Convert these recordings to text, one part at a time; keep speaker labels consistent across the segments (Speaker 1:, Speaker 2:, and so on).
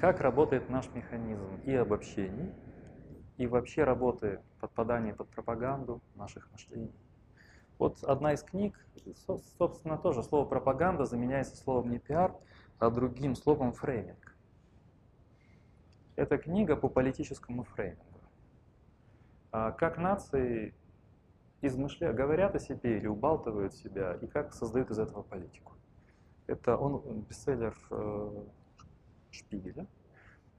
Speaker 1: как работает наш механизм и обобщений, и вообще работы подпадания под пропаганду наших мышлений. Вот одна из книг, собственно, тоже слово пропаганда заменяется словом не пиар, а другим словом фрейминг. Это книга по политическому фреймингу. А как нации измышляют, говорят о себе или убалтывают себя, и как создают из этого политику. Это он бестселлер э, Шпигеля.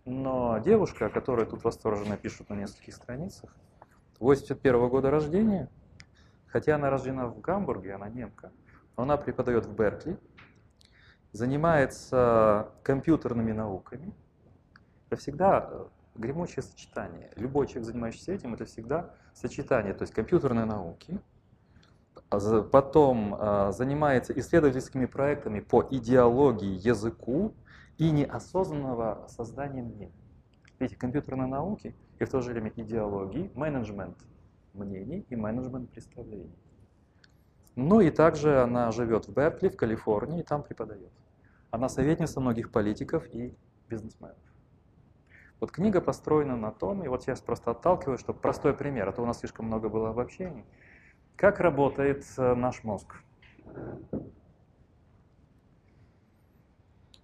Speaker 1: Но девушка, которая тут восторженно пишет на нескольких страницах, 81 -го года рождения, хотя она рождена в Гамбурге, она немка, но она преподает в Беркли, занимается компьютерными науками. Это всегда э, гремучее сочетание. Любой человек, занимающийся этим, это всегда сочетание, то есть компьютерные науки, а потом э, занимается исследовательскими проектами по идеологии, языку и неосознанного создания мнений. Видите, компьютерные науки и в то же время идеологии, менеджмент мнений и менеджмент представлений. Ну и также она живет в Беркли, в Калифорнии, и там преподает. Она советница многих политиков и бизнесменов. Вот книга построена на том, и вот я просто отталкиваюсь, что простой пример, а то у нас слишком много было обобщений. Как работает э, наш мозг?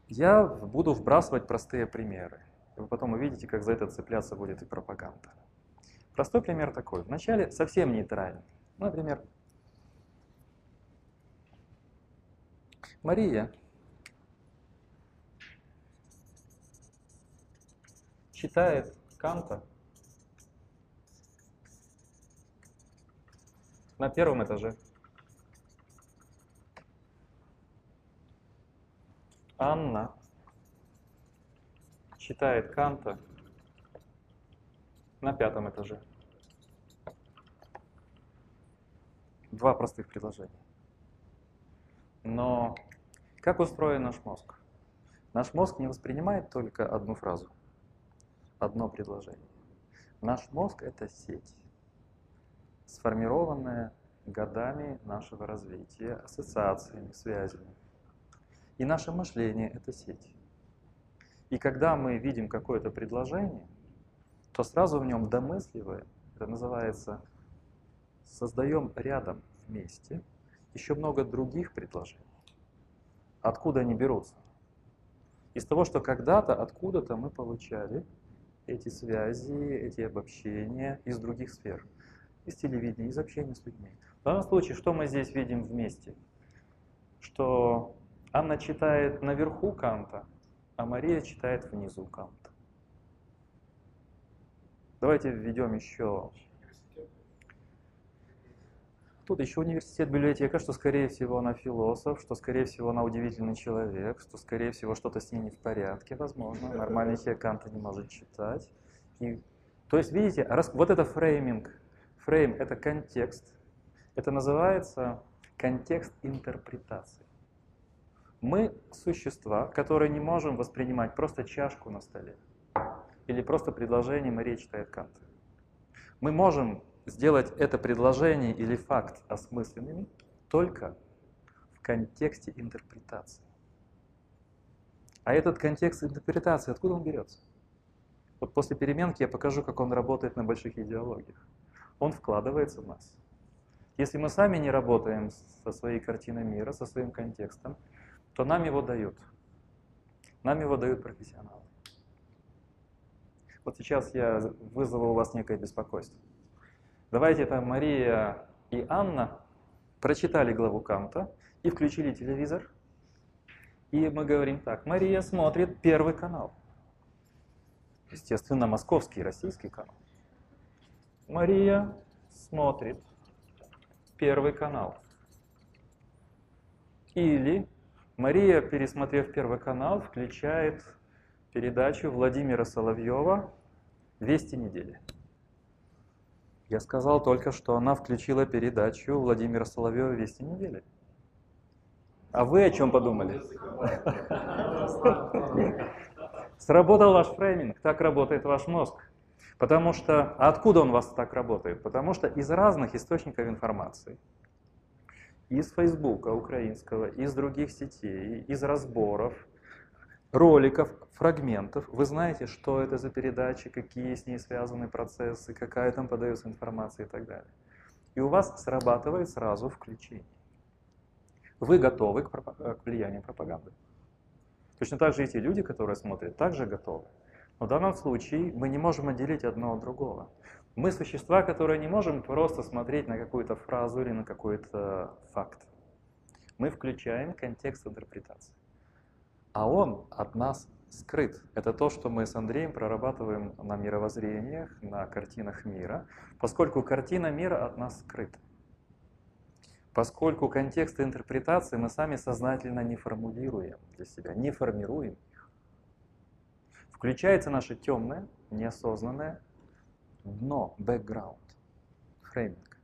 Speaker 1: Я буду вбрасывать простые примеры. Вы потом увидите, как за это цепляться будет и пропаганда. Простой пример такой. Вначале совсем нейтральный. Например, Мария читает Канта на первом этаже. Анна читает Канта на пятом этаже. Два простых предложения. Но как устроен наш мозг? Наш мозг не воспринимает только одну фразу, одно предложение. Наш мозг – это сеть, сформированная годами нашего развития, ассоциациями, связями. И наше мышление – это сеть. И когда мы видим какое-то предложение, то сразу в нем домысливаем, это называется, создаем рядом вместе еще много других предложений. Откуда они берутся? Из того, что когда-то, откуда-то мы получали эти связи, эти обобщения из других сфер. Из телевидения, из общения с людьми. В данном случае, что мы здесь видим вместе? Что Анна читает наверху Канта, а Мария читает внизу Канта. Давайте введем еще... Тут еще университет, библиотека, что, скорее всего, она философ, что, скорее всего, она удивительный человек, что, скорее всего, что-то с ней не в порядке, возможно. Нормальный человек Канта не может читать. И... То есть, видите, раз... вот это фрейминг. Фрейм – это контекст. Это называется контекст интерпретации. Мы существа, которые не можем воспринимать просто чашку на столе или просто предложение Мария читает Кант. Мы можем сделать это предложение или факт осмысленными только в контексте интерпретации. А этот контекст интерпретации, откуда он берется? Вот после переменки я покажу, как он работает на больших идеологиях. Он вкладывается в нас. Если мы сами не работаем со своей картиной мира, со своим контекстом, то нам его дают. Нам его дают профессионалы. Вот сейчас я вызову у вас некое беспокойство. Давайте это Мария и Анна прочитали главу Канта и включили телевизор. И мы говорим так, Мария смотрит Первый канал. Естественно, московский, российский канал. Мария смотрит Первый канал. Или Мария, пересмотрев Первый канал, включает передачу Владимира Соловьева «Вести недели». Я сказал только, что она включила передачу Владимира Соловьева «Вести недели». А вы о чем подумали? Сработал ваш фрейминг, так работает ваш мозг. Потому что, а откуда он у вас так работает? Потому что из разных источников информации, из Фейсбука украинского, из других сетей, из разборов, роликов, фрагментов. Вы знаете, что это за передача, какие с ней связаны процессы, какая там подается информация и так далее. И у вас срабатывает сразу включение. Вы готовы к, к влиянию пропаганды. Точно так же эти люди, которые смотрят, также готовы. Но в данном случае мы не можем отделить одно от другого. Мы существа, которые не можем просто смотреть на какую-то фразу или на какой-то факт. Мы включаем контекст интерпретации. А он от нас скрыт. Это то, что мы с Андреем прорабатываем на мировоззрениях, на картинах мира, поскольку картина мира от нас скрыта. Поскольку контексты интерпретации мы сами сознательно не формулируем для себя, не формируем их. Включается наше темное, неосознанное дно, бэкграунд, фрейминг.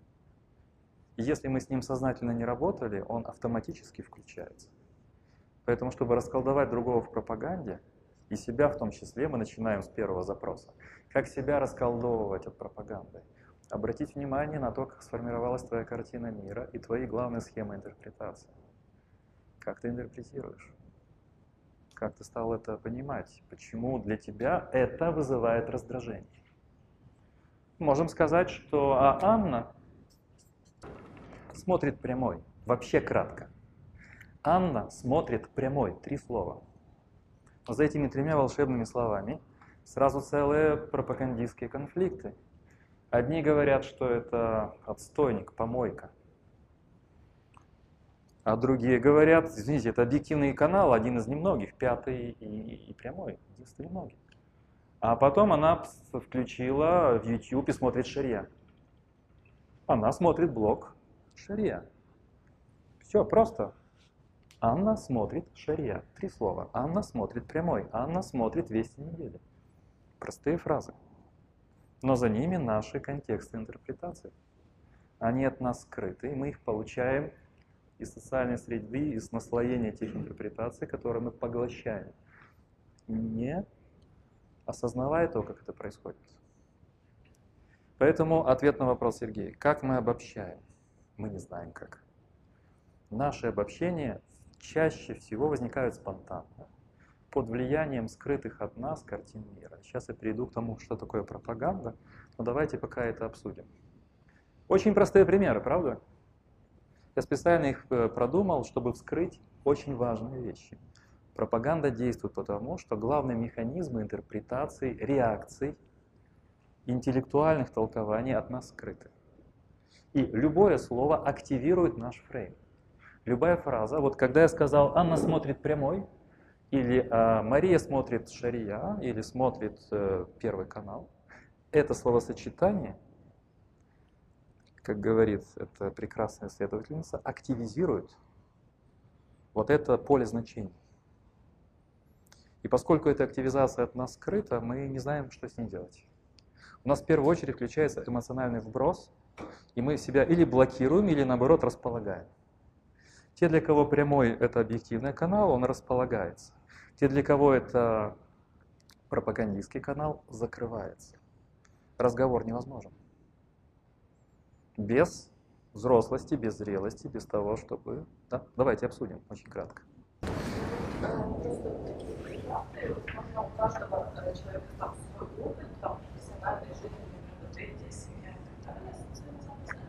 Speaker 1: И если мы с ним сознательно не работали, он автоматически включается. Поэтому, чтобы расколдовать другого в пропаганде, и себя в том числе, мы начинаем с первого запроса. Как себя расколдовывать от пропаганды? Обратить внимание на то, как сформировалась твоя картина мира и твои главные схемы интерпретации. Как ты интерпретируешь? Как ты стал это понимать? Почему для тебя это вызывает раздражение? Можем сказать, что а Анна смотрит прямой. Вообще кратко. Анна смотрит прямой. Три слова. За этими тремя волшебными словами сразу целые пропагандистские конфликты. Одни говорят, что это отстойник, помойка. А другие говорят, извините, это объективный канал, один из немногих, пятый и, и прямой, единственный немногих. А потом она включила в YouTube и смотрит Шария. Она смотрит блог Шария. Все просто. Анна смотрит Шария. Три слова. Анна смотрит прямой. Анна смотрит вести недели. Простые фразы но за ними наши контексты интерпретации. Они от нас скрыты, и мы их получаем из социальной среды, из наслоения тех интерпретаций, которые мы поглощаем, не осознавая то, как это происходит. Поэтому ответ на вопрос Сергея. Как мы обобщаем? Мы не знаем как. Наши обобщения чаще всего возникают спонтанно под влиянием скрытых от нас картин мира. Сейчас я перейду к тому, что такое пропаганда, но давайте пока это обсудим. Очень простые примеры, правда? Я специально их э, продумал, чтобы вскрыть очень важные вещи. Пропаганда действует потому, что главные механизмы интерпретации, реакций, интеллектуальных толкований от нас скрыты. И любое слово активирует наш фрейм. Любая фраза, вот когда я сказал «Анна смотрит прямой», или а, Мария смотрит Шария, или смотрит э, Первый канал. Это словосочетание, как говорит эта прекрасная исследовательница, активизирует вот это поле значений. И поскольку эта активизация от нас скрыта, мы не знаем, что с ней делать. У нас в первую очередь включается эмоциональный вброс, и мы себя или блокируем, или наоборот располагаем. Те, для кого прямой – это объективный канал, он располагается. Те, для кого это пропагандистский канал, закрывается. Разговор невозможен. Без взрослости, без зрелости, без того, чтобы... Да? Давайте обсудим очень кратко. Просто такие примеры, у каждого человека там свой опыт, там профессиональной жизни, мероприятия, семья и так далее, социализация.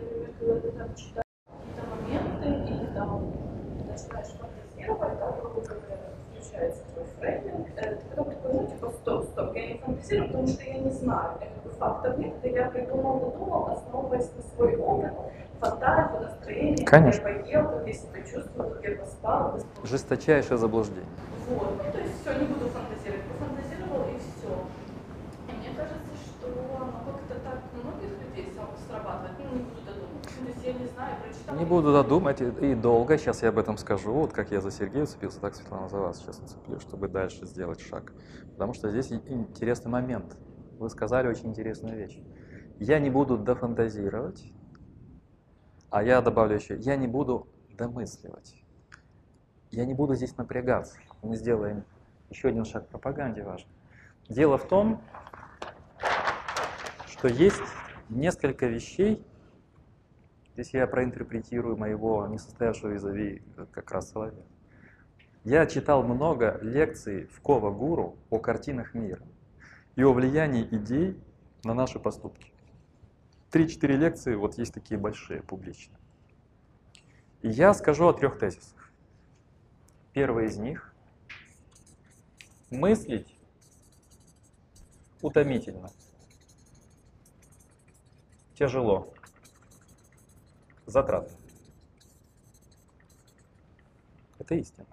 Speaker 1: И, например, когда ты там читаешь какие-то моменты, или там начинаешь фантазировать, да, грубо говоря, фрейминг, ты потом такой, ну, типа, стоп, стоп, я не фантазирую, потому что я не знаю, бы фактов нет, и я придумал, додумал, основываясь на свой опыт, фантазию, настроение, Конечно. я поел, как я себя чувствую, как я поспал. Жесточайшее заблуждение. Вот, ну, то есть все, не буду фантазировать, пофантазировал и все. И мне кажется, что оно как-то так многих людей срабатывает, ну, не буду додумать, то есть я не знаю, не буду додумать и долго, сейчас я об этом скажу, вот как я за Сергея уцепился, так Светлана за вас сейчас уцеплю, чтобы дальше сделать шаг. Потому что здесь интересный момент. Вы сказали очень интересную вещь. Я не буду дофантазировать, а я добавлю еще, я не буду домысливать. Я не буду здесь напрягаться. Мы сделаем еще один шаг пропаганде важный. Дело в том, что есть несколько вещей, Здесь я проинтерпретирую моего несостоявшего визави как раз Соловья. Я читал много лекций в Кова Гуру о картинах мира и о влиянии идей на наши поступки. Три-четыре лекции, вот есть такие большие, публичные. И я скажу о трех тезисах. Первый из них – мыслить утомительно, тяжело, затратно. Это истина.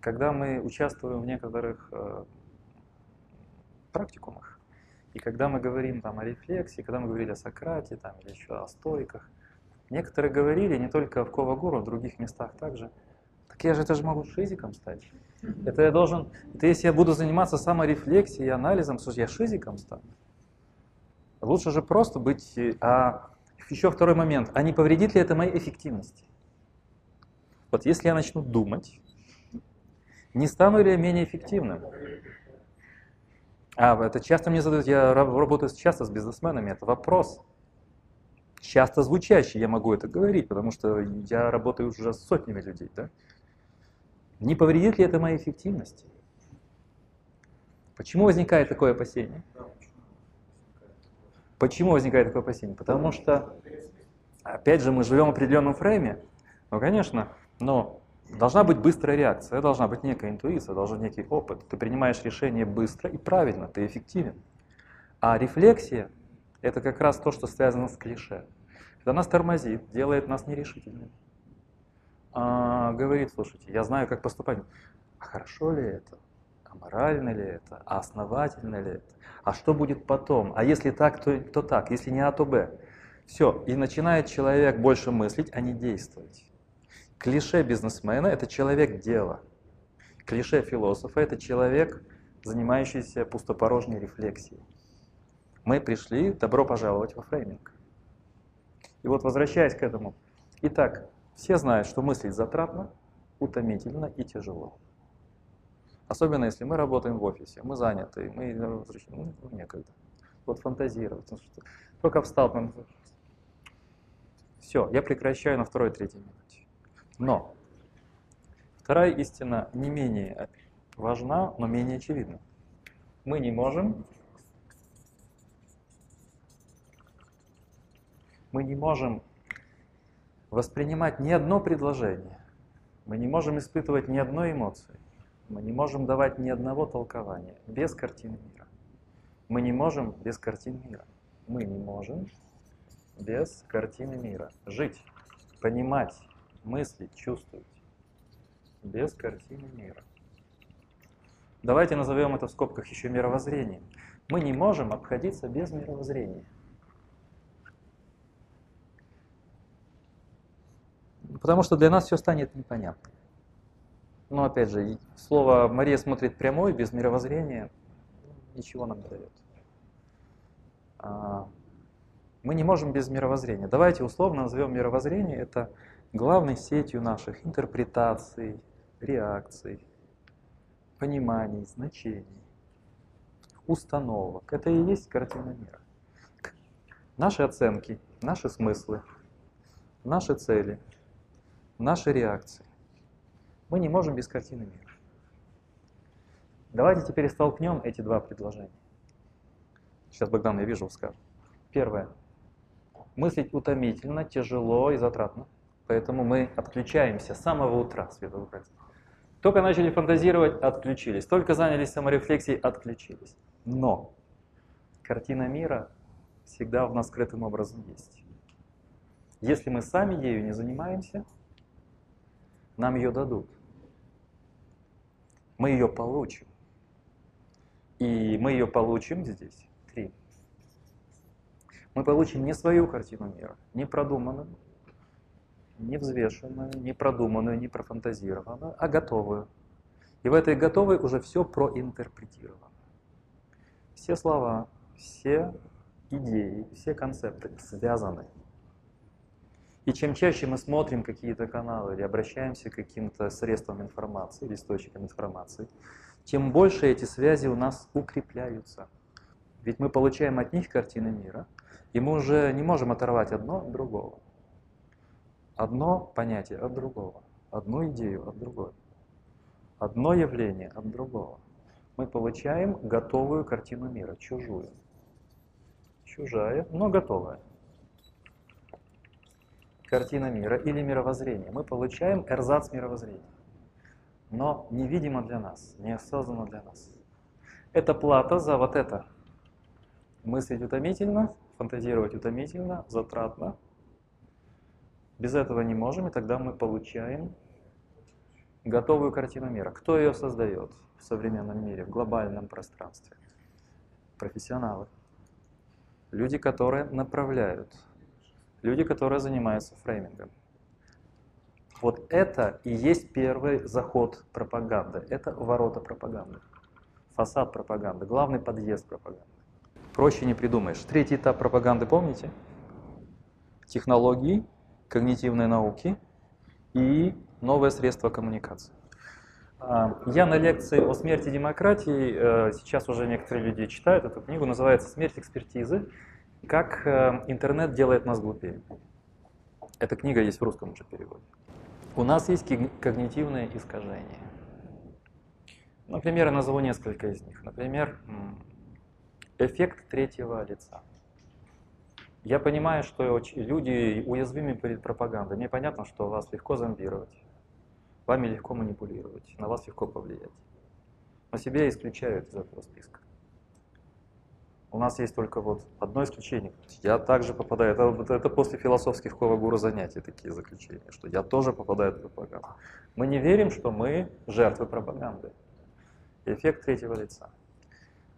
Speaker 1: Когда мы участвуем в некоторых э, практикумах, и когда мы говорим там о рефлексии, когда мы говорили о Сократе там, или еще о стойках, некоторые говорили не только в Ковагуру, в других местах также, так я же это же могу шизиком стать. Это я должен, это если я буду заниматься саморефлексией и анализом, что я шизиком стану. Лучше же просто быть, а еще второй момент, а не повредит ли это моей эффективности? Вот если я начну думать, не стану ли я менее эффективным? А, это часто мне задают, я работаю часто с бизнесменами, это вопрос. Часто звучащий, я могу это говорить, потому что я работаю уже с сотнями людей. Да? Не повредит ли это моей эффективности? Почему возникает такое опасение? Почему возникает такое опасение? Потому что, опять же, мы живем в определенном фрейме. Ну, конечно, но Должна быть быстрая реакция, должна быть некая интуиция, должен быть некий опыт. Ты принимаешь решение быстро и правильно, ты эффективен. А рефлексия – это как раз то, что связано с клише. Это нас тормозит, делает нас нерешительными. А, говорит, слушайте, я знаю, как поступать. А хорошо ли это? А морально ли это? А основательно ли это? А что будет потом? А если так, то, то так. Если не А, то Б. Все. И начинает человек больше мыслить, а не действовать. Клише бизнесмена – это человек дела. Клише философа – это человек, занимающийся пустопорожней рефлексией. Мы пришли, добро пожаловать во фрейминг. И вот возвращаясь к этому. Итак, все знают, что мыслить затратно, утомительно и тяжело. Особенно если мы работаем в офисе, мы заняты, мы ну, некогда. Вот фантазировать. Ну, только встал, все, я прекращаю на второй-третий минуте. Но вторая истина не менее важна, но менее очевидна. Мы не можем мы не можем воспринимать ни одно предложение, мы не можем испытывать ни одной эмоции, мы не можем давать ни одного толкования без картины мира. Мы не можем без картины мира. Мы не можем без картины мира. Жить, понимать, мыслить, чувствовать. Без картины мира. Давайте назовем это в скобках еще мировоззрением. Мы не можем обходиться без мировоззрения. Потому что для нас все станет непонятно. Но опять же, слово «Мария смотрит прямой» без мировоззрения ничего нам не дает. А, мы не можем без мировоззрения. Давайте условно назовем мировоззрение это главной сетью наших интерпретаций, реакций, пониманий, значений, установок. Это и есть картина мира. Наши оценки, наши смыслы, наши цели, наши реакции. Мы не можем без картины мира. Давайте теперь столкнем эти два предложения. Сейчас Богдан, я вижу, скажет. Первое. Мыслить утомительно, тяжело и затратно. Поэтому мы отключаемся с самого утра, Святого Братья. Только начали фантазировать, отключились. Только занялись саморефлексией, отключились. Но картина мира всегда в нас скрытым образом есть. Если мы сами ею не занимаемся, нам ее дадут. Мы ее получим. И мы ее получим здесь. Три. Мы получим не свою картину мира, не продуманную, не взвешенную, не продуманную, не профантазированную, а готовую. И в этой готовой уже все проинтерпретировано. Все слова, все идеи, все концепты связаны. И чем чаще мы смотрим какие-то каналы или обращаемся к каким-то средствам информации или источникам информации, тем больше эти связи у нас укрепляются. Ведь мы получаем от них картины мира, и мы уже не можем оторвать одно от другого одно понятие от другого. одну идею от другой, одно явление от другого. Мы получаем готовую картину мира, чужую. Чужая, но готовая. Картина мира или мировоззрение. Мы получаем эрзац мировоззрения, но невидимо для нас, неосознанно для нас. Это плата за вот это. Мыслить утомительно, фантазировать утомительно, затратно. Без этого не можем, и тогда мы получаем готовую картину мира. Кто ее создает в современном мире, в глобальном пространстве? Профессионалы. Люди, которые направляют. Люди, которые занимаются фреймингом. Вот это и есть первый заход пропаганды. Это ворота пропаганды. Фасад пропаганды, главный подъезд пропаганды. Проще не придумаешь. Третий этап пропаганды, помните? Технологии, когнитивные науки и новое средство коммуникации. А, я на лекции о смерти демократии, э, сейчас уже некоторые люди читают эту книгу, называется «Смерть экспертизы. Как э, интернет делает нас глупее». Эта книга есть в русском уже переводе. У нас есть когнитивные искажения. Например, я назову несколько из них. Например, эффект третьего лица. Я понимаю, что люди уязвимы перед пропагандой. Мне понятно, что вас легко зомбировать, вами легко манипулировать, на вас легко повлиять. Но себя исключают из этого списка. У нас есть только вот одно исключение. Я также попадаю, это, это после философских Ковагура занятий такие заключения, что я тоже попадаю в пропаганду. Мы не верим, что мы жертвы пропаганды. Эффект третьего лица.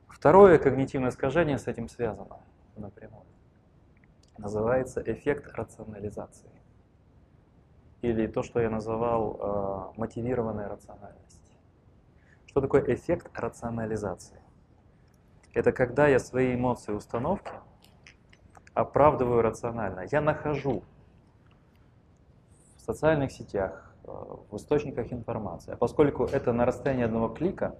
Speaker 1: Второе когнитивное искажение с этим связано напрямую называется эффект рационализации. Или то, что я называл э, мотивированная рациональность. Что такое эффект рационализации? Это когда я свои эмоции установки оправдываю рационально. Я нахожу в социальных сетях, э, в источниках информации. А поскольку это на расстоянии одного клика,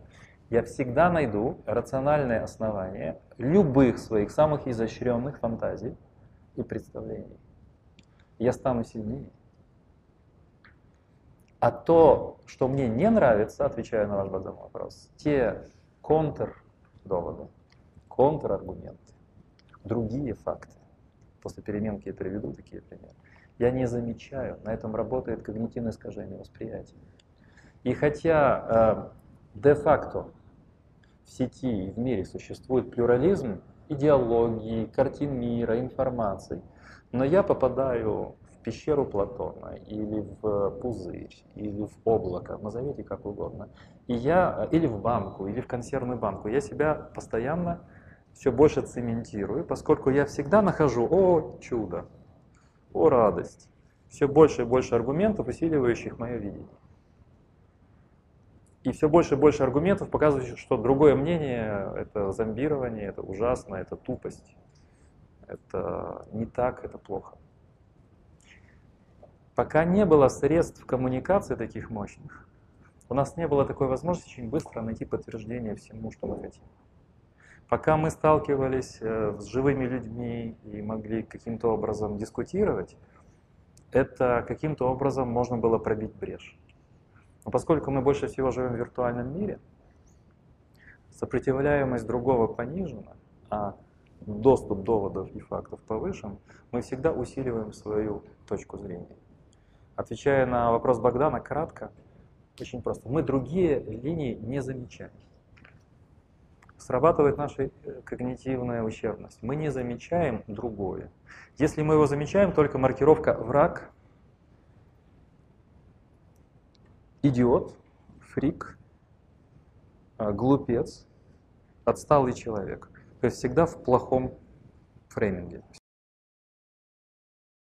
Speaker 1: я всегда найду рациональное основание любых своих самых изощренных фантазий, и представлений. Я стану сильнее. А то, что мне не нравится, отвечая на ваш Богдан вопрос, те контр-доводы, контр-аргументы, другие факты, после переменки я приведу такие примеры, я не замечаю, на этом работает когнитивное искажение восприятия. И хотя э, де-факто в сети и в мире существует плюрализм идеологии, картин мира, информации. Но я попадаю в пещеру Платона, или в пузырь, или в облако, назовите как угодно. И я, или в банку, или в консервную банку. Я себя постоянно все больше цементирую, поскольку я всегда нахожу, о, чудо, о, радость. Все больше и больше аргументов, усиливающих мое видение. И все больше и больше аргументов показывающих, что другое мнение – это зомбирование, это ужасно, это тупость, это не так, это плохо. Пока не было средств коммуникации таких мощных, у нас не было такой возможности очень быстро найти подтверждение всему, что мы хотим. Пока мы сталкивались э, с живыми людьми и могли каким-то образом дискутировать, это каким-то образом можно было пробить брешь. Но поскольку мы больше всего живем в виртуальном мире, сопротивляемость другого понижена, а доступ доводов и фактов повышен, мы всегда усиливаем свою точку зрения. Отвечая на вопрос Богдана кратко, очень просто. Мы другие линии не замечаем. Срабатывает наша э, когнитивная ущербность. Мы не замечаем другое. Если мы его замечаем, только маркировка «враг» идиот, фрик, а, глупец, отсталый человек. То есть всегда в плохом фрейминге.